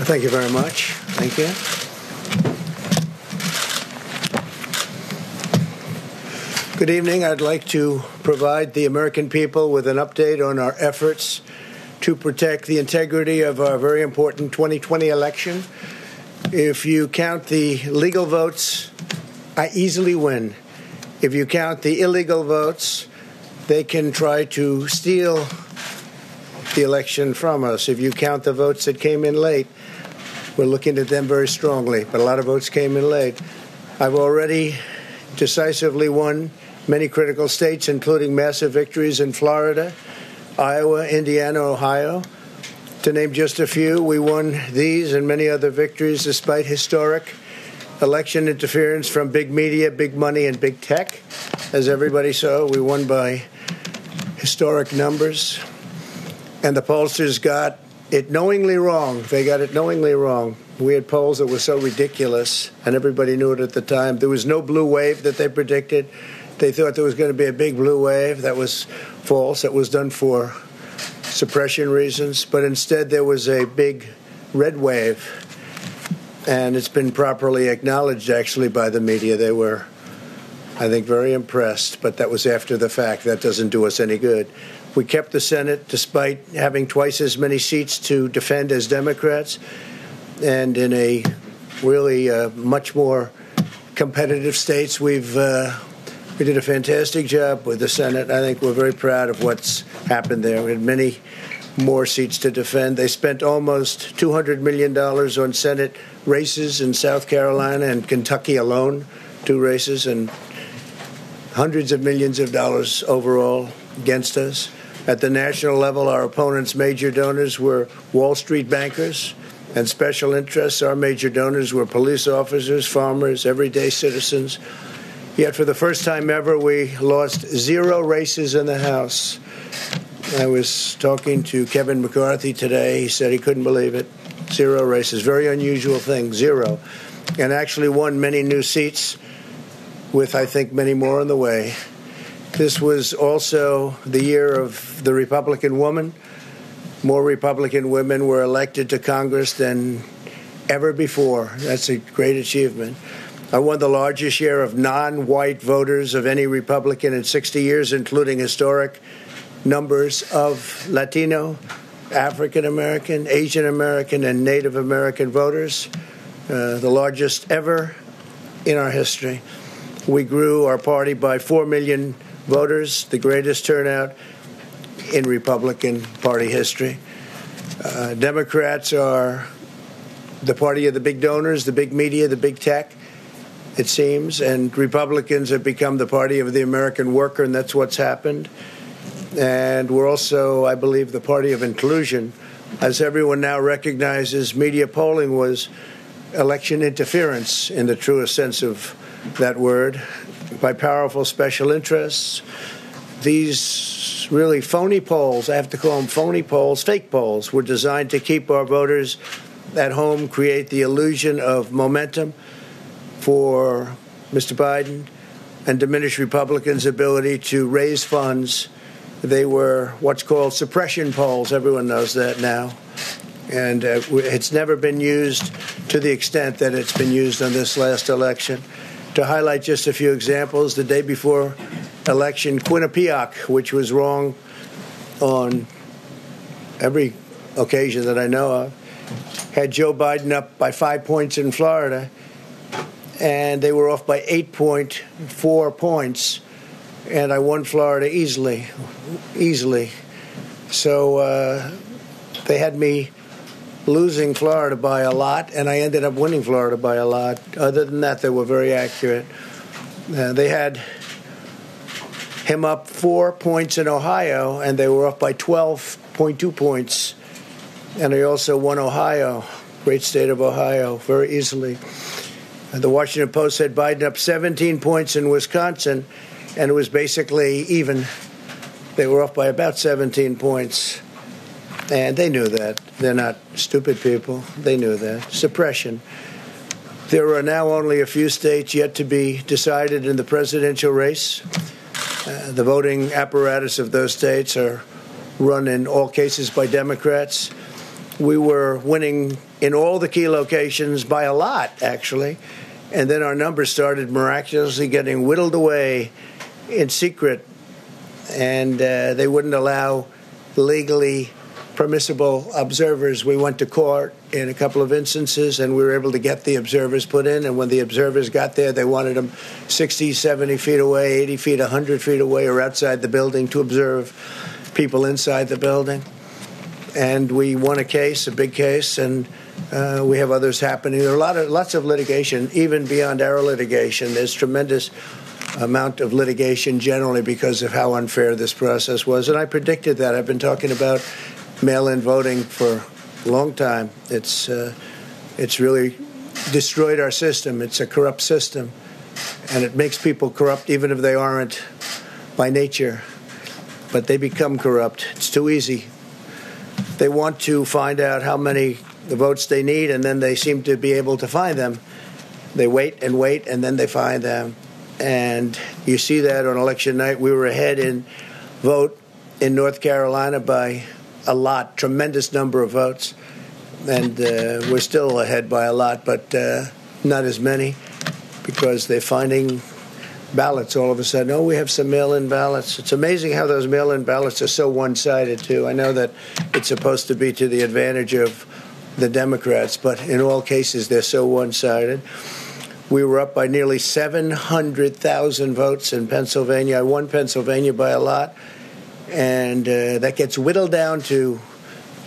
Thank you very much. Thank you. Good evening. I'd like to provide the American people with an update on our efforts to protect the integrity of our very important 2020 election. If you count the legal votes, I easily win. If you count the illegal votes, they can try to steal the election from us. If you count the votes that came in late, we're looking at them very strongly, but a lot of votes came in late. I've already decisively won many critical states, including massive victories in Florida, Iowa, Indiana, Ohio. To name just a few, we won these and many other victories despite historic election interference from big media, big money, and big tech. As everybody saw, we won by historic numbers. And the pollsters got it knowingly wrong. They got it knowingly wrong. We had polls that were so ridiculous, and everybody knew it at the time. There was no blue wave that they predicted. They thought there was going to be a big blue wave. That was false. That was done for suppression reasons. But instead, there was a big red wave. And it's been properly acknowledged, actually, by the media. They were, I think, very impressed. But that was after the fact. That doesn't do us any good. We kept the Senate despite having twice as many seats to defend as Democrats. And in a really uh, much more competitive states, we've uh, we did a fantastic job with the Senate. I think we're very proud of what's happened there. We had many more seats to defend. They spent almost $200 million on Senate races in South Carolina and Kentucky alone, two races, and hundreds of millions of dollars overall against us. At the national level, our opponents' major donors were Wall Street bankers and special interests. Our major donors were police officers, farmers, everyday citizens Yet, for the first time ever, we lost zero races in the House. I was talking to Kevin McCarthy today. He said he couldn't believe it. Zero races. Very unusual thing, zero. And actually won many new seats, with, I think, many more on the way. This was also the year of the Republican woman. More Republican women were elected to Congress than ever before. That's a great achievement. I won the largest share of non white voters of any Republican in 60 years, including historic numbers of Latino, African American, Asian American, and Native American voters, uh, the largest ever in our history. We grew our party by 4 million voters, the greatest turnout in Republican Party history. Uh, Democrats are the party of the big donors, the big media, the big tech it seems, and Republicans have become the party of the American worker, and that's what's happened. And we're also, I believe, the party of inclusion. As everyone now recognizes, media polling was election interference in the truest sense of that word by powerful special interests. These really phony polls, I have to call them phony polls, fake polls, were designed to keep our voters at home, create the illusion of momentum for Mr. Biden and diminish Republicans' ability to raise funds. They were what's called suppression polls. Everyone knows that now. And uh, it's never been used to the extent that it's been used on this last election. To highlight just a few examples, the day before election, Quinnipiac, which was wrong on every occasion that I know of, had Joe Biden up by five points in Florida and they were off by 8.4 points, and I won Florida easily, easily. So uh, they had me losing Florida by a lot, and I ended up winning Florida by a lot. Other than that, they were very accurate. Uh, they had him up four points in Ohio, and they were up by 12.2 points. And I also won Ohio, great state of Ohio, very easily. The Washington Post said Biden up 17 points in Wisconsin, and it was basically even. They were off by about 17 points. And they knew that. They're not stupid people. They knew that. Suppression. There are now only a few states yet to be decided in the presidential race. Uh, the voting apparatus of those states are run in all cases by Democrats. we were winning in all the key locations by a lot, actually. And then our numbers started miraculously getting whittled away in secret, and uh, they wouldn't allow legally permissible observers. We went to court in a couple of instances, and we were able to get the observers put in. And when the observers got there, they wanted them 60, 70 feet away, 80 feet, 100 feet away, or outside the building to observe people inside the building. And we won a case, a big case, and uh, we have others happening. There are a lot of lots of litigation, even beyond our litigation. There's tremendous amount of litigation generally because of how unfair this process was, and I predicted that. I've been talking about mail-in voting for a long time. It's uh, it's really destroyed our system. It's a corrupt system, and it makes people corrupt even if they aren't by nature. But they become corrupt. It's too easy. They want to find out how many the votes they need, and then they seem to be able to find them. They wait and wait, and then they find them. And you see that on election night. We were ahead in vote in North Carolina by a lot, tremendous number of votes. And uh, we're still ahead by a lot, but uh, not as many because they're finding ballots all of a sudden. Oh, we have some mail in ballots. It's amazing how those mail in ballots are so one sided, too. I know that it's supposed to be to the advantage of the Democrats, but in all cases, they're so one sided. We were up by nearly 700,000 votes in Pennsylvania. I won Pennsylvania by a lot, and uh, that gets whittled down to,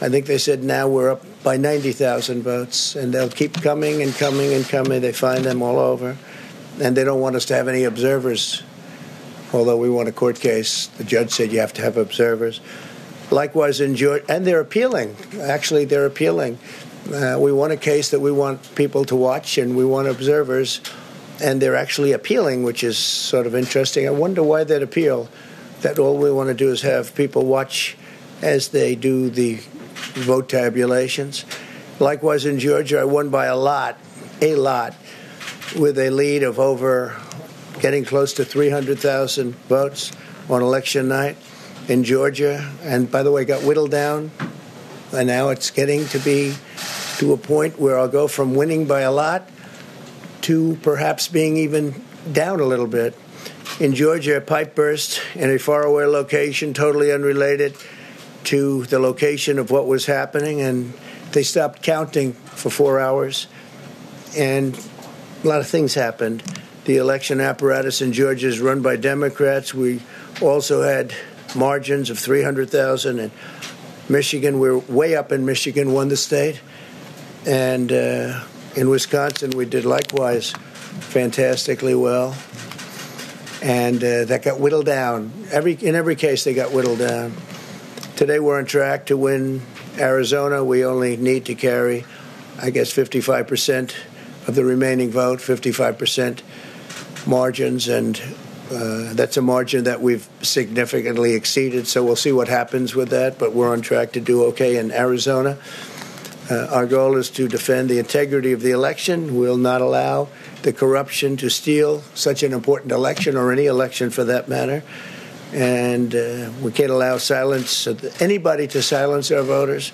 I think they said now we're up by 90,000 votes, and they'll keep coming and coming and coming. They find them all over, and they don't want us to have any observers. Although we won a court case, the judge said you have to have observers. Likewise in Georgia, and they're appealing. Actually, they're appealing. Uh, we won a case that we want people to watch, and we want observers, and they're actually appealing, which is sort of interesting. I wonder why that appeal. That all we want to do is have people watch as they do the vote tabulations. Likewise in Georgia, I won by a lot, a lot, with a lead of over getting close to 300,000 votes on election night in Georgia, and by the way, got whittled down, and now it's getting to be to a point where I'll go from winning by a lot to perhaps being even down a little bit. In Georgia, a pipe burst in a faraway location, totally unrelated to the location of what was happening, and they stopped counting for four hours, and a lot of things happened. The election apparatus in Georgia is run by Democrats. We also had margins of 300,000. And Michigan, we're way up in Michigan, won the state. And uh, in Wisconsin, we did likewise fantastically well. And uh, that got whittled down. Every, in every case, they got whittled down. Today, we're on track to win Arizona. We only need to carry, I guess, 55% of the remaining vote, 55% margins, and uh, that's a margin that we've significantly exceeded, so we'll see what happens with that, but we're on track to do okay in Arizona. Uh, our goal is to defend the integrity of the election. We'll not allow the corruption to steal such an important election or any election for that matter. And uh, we can't allow silence anybody to silence our voters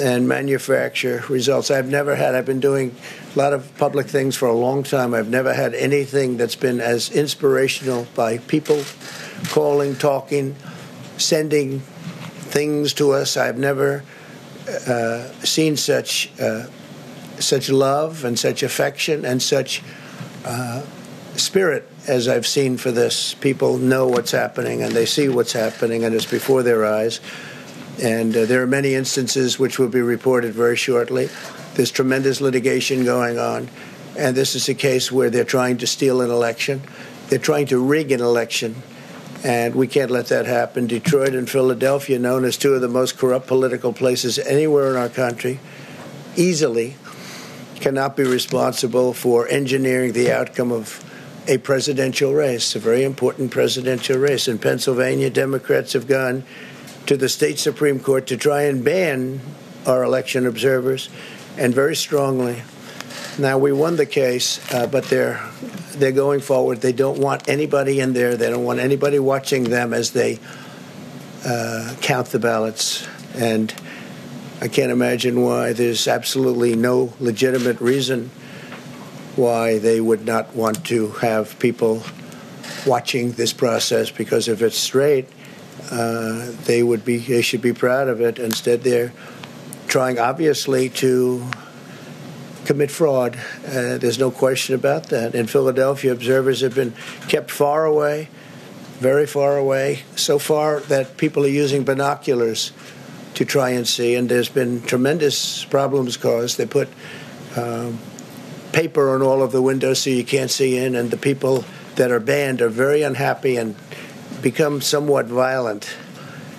and manufacture results. I've never had, I've been doing a lot of public things for a long time. I've never had anything that's been as inspirational by people calling, talking, sending things to us. I've never uh, seen such uh, such love and such affection and such uh, spirit as I've seen for this. People know what's happening and they see what's happening and it's before their eyes. And uh, there are many instances which will be reported very shortly. There's tremendous litigation going on. And this is a case where they're trying to steal an election. They're trying to rig an election. And we can't let that happen. Detroit and Philadelphia, known as two of the most corrupt political places anywhere in our country, easily cannot be responsible for engineering the outcome of a presidential race, a very important presidential race. In Pennsylvania, Democrats have gone to the state Supreme Court to try and ban our election observers, and very strongly. Now we won the case, uh, but they're they're going forward. They don't want anybody in there. They don't want anybody watching them as they uh, count the ballots. And I can't imagine why there's absolutely no legitimate reason why they would not want to have people watching this process because if it's straight, uh, they would be they should be proud of it. Instead, they're trying obviously to commit fraud. Uh, there's no question about that. In Philadelphia, observers have been kept far away, very far away, so far that people are using binoculars to try and see. And there's been tremendous problems caused. They put um, paper on all of the windows so you can't see in, and the people that are banned are very unhappy and become somewhat violent.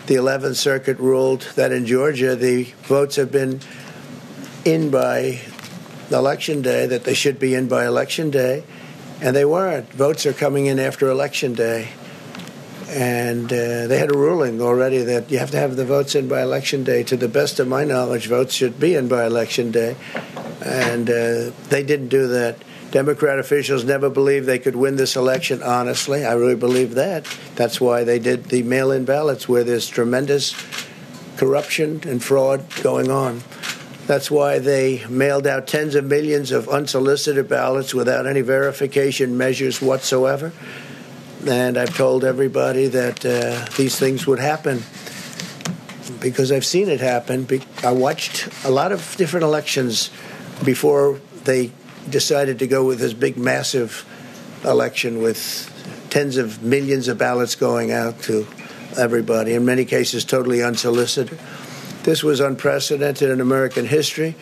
The 11th Circuit ruled that in Georgia the votes have been in by election day, that they should be in by election day, and they weren't. Votes are coming in after election day. And uh, they had a ruling already that you have to have the votes in by election day. To the best of my knowledge, votes should be in by election day. And uh, they didn't do that. Democrat officials never believed they could win this election honestly. I really believe that. That's why they did the mail in ballots, where there's tremendous corruption and fraud going on. That's why they mailed out tens of millions of unsolicited ballots without any verification measures whatsoever. And I've told everybody that uh, these things would happen because I've seen it happen. I watched a lot of different elections before they decided to go with this big, massive election with tens of millions of ballots going out to everybody, in many cases totally unsolicited. This was unprecedented in American history.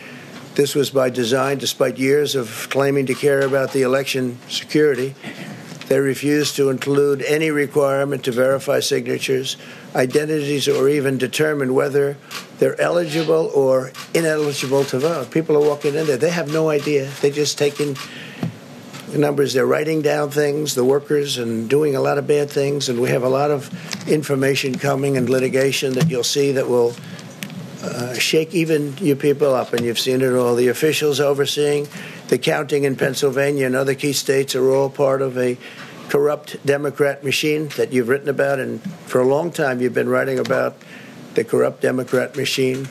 This was by design, despite years of claiming to care about the election security. They refused to include any requirement to verify signatures, identities, or even determine whether they're eligible or ineligible to vote. People are walking in there, they have no idea. They're just taking numbers. They're writing down things, the workers, and doing a lot of bad things. And we have a lot of information coming and litigation that you'll see that will uh, shake even you people up, and you've seen it all. The officials overseeing the counting in Pennsylvania and other key states are all part of a corrupt Democrat machine that you've written about, and for a long time you've been writing about the corrupt Democrat machine.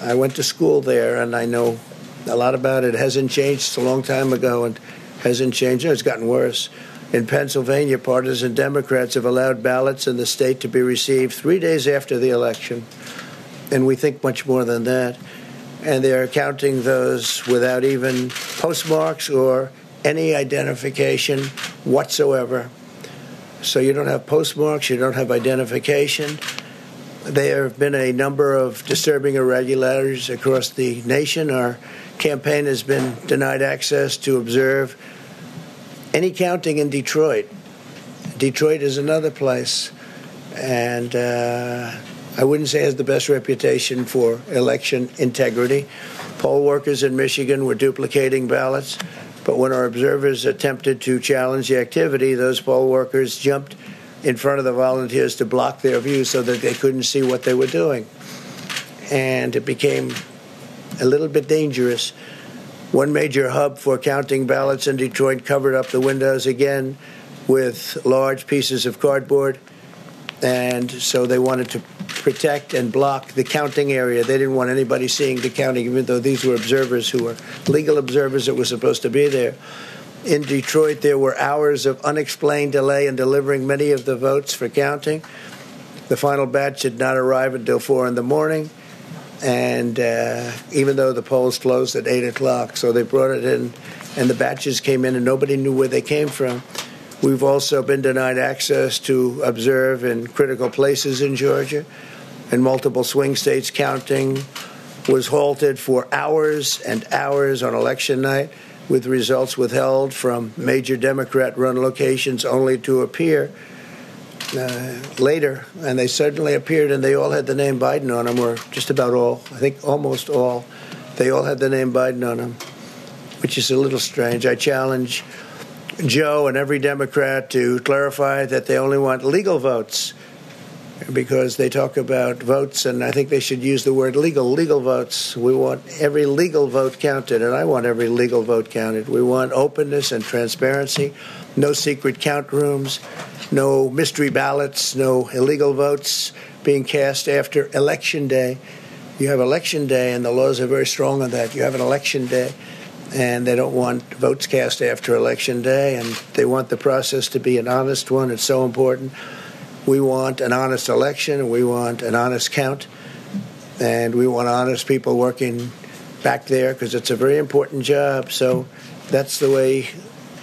I went to school there, and I know a lot about it. It hasn't changed. It's a long time ago, and hasn't changed. It's gotten worse. In Pennsylvania, partisan Democrats have allowed ballots in the state to be received three days after the election and we think much more than that. And they're counting those without even postmarks or any identification whatsoever. So you don't have postmarks, you don't have identification. There have been a number of disturbing irregularities across the nation. Our campaign has been denied access to observe any counting in Detroit. Detroit is another place. And uh, I wouldn't say has the best reputation for election integrity. Poll workers in Michigan were duplicating ballots, but when our observers attempted to challenge the activity, those poll workers jumped in front of the volunteers to block their view so that they couldn't see what they were doing. And it became a little bit dangerous. One major hub for counting ballots in Detroit covered up the windows again with large pieces of cardboard. And so they wanted to protect and block the counting area. They didn't want anybody seeing the counting, even though these were observers who were legal observers that were supposed to be there. In Detroit, there were hours of unexplained delay in delivering many of the votes for counting. The final batch did not arrive until four in the morning, and uh, even though the polls closed at eight o'clock, so they brought it in, and the batches came in, and nobody knew where they came from. We've also been denied access to observe in critical places in Georgia. In multiple swing states, counting was halted for hours and hours on election night, with results withheld from major Democrat run locations only to appear uh, later. And they suddenly appeared, and they all had the name Biden on them, or just about all. I think almost all. They all had the name Biden on them, which is a little strange. I challenge Joe and every Democrat to clarify that they only want legal votes because they talk about votes, and I think they should use the word legal, legal votes. We want every legal vote counted, and I want every legal vote counted. We want openness and transparency, no secret count rooms, no mystery ballots, no illegal votes being cast after Election Day. You have election day, and the laws are very strong on that. You have an election day, and they don't want votes cast after election day, and they want the process to be an honest one. It's so important. We want an honest election, and we want an honest count, and we want honest people working back there because it's a very important job. So that's the way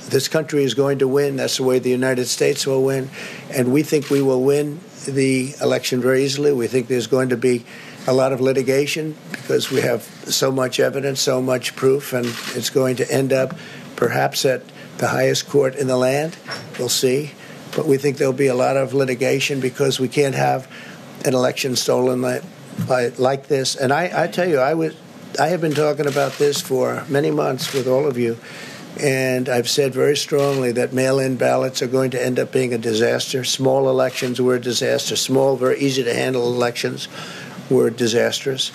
this country is going to win. That's the way the United States will win. And we think we will win the election very easily. We think there's going to be a lot of litigation because we have so much evidence, so much proof, and it's going to end up perhaps at the highest court in the land. We'll see. But we think there'll be a lot of litigation because we can't have an election stolen like, like this. And I, I tell you, I was I have been talking about this for many months with all of you, and I've said very strongly that mail in ballots are going to end up being a disaster. Small elections were a disaster. Small, very easy to handle elections were disastrous.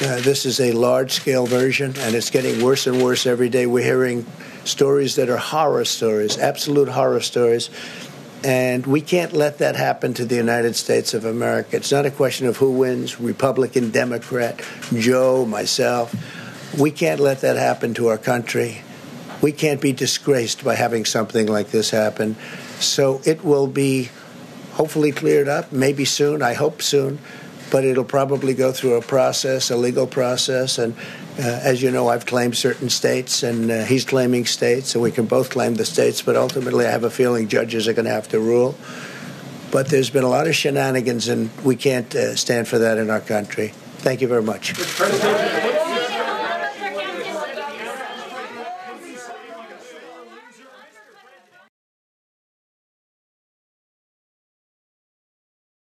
Uh, this is a large scale version, and it's getting worse and worse every day. We're hearing stories that are horror stories, absolute horror stories. And we can't let that happen to the United States of America. It's not a question of who wins Republican, Democrat, Joe, myself. We can't let that happen to our country. We can't be disgraced by having something like this happen. So it will be hopefully cleared up, maybe soon, I hope soon, but it'll probably go through a process, a legal process. And uh, as you know, I've claimed certain states, and uh, he's claiming states, and we can both claim the states. But ultimately, I have a feeling judges are going to have to rule. But there's been a lot of shenanigans, and we can't uh, stand for that in our country. Thank you very much.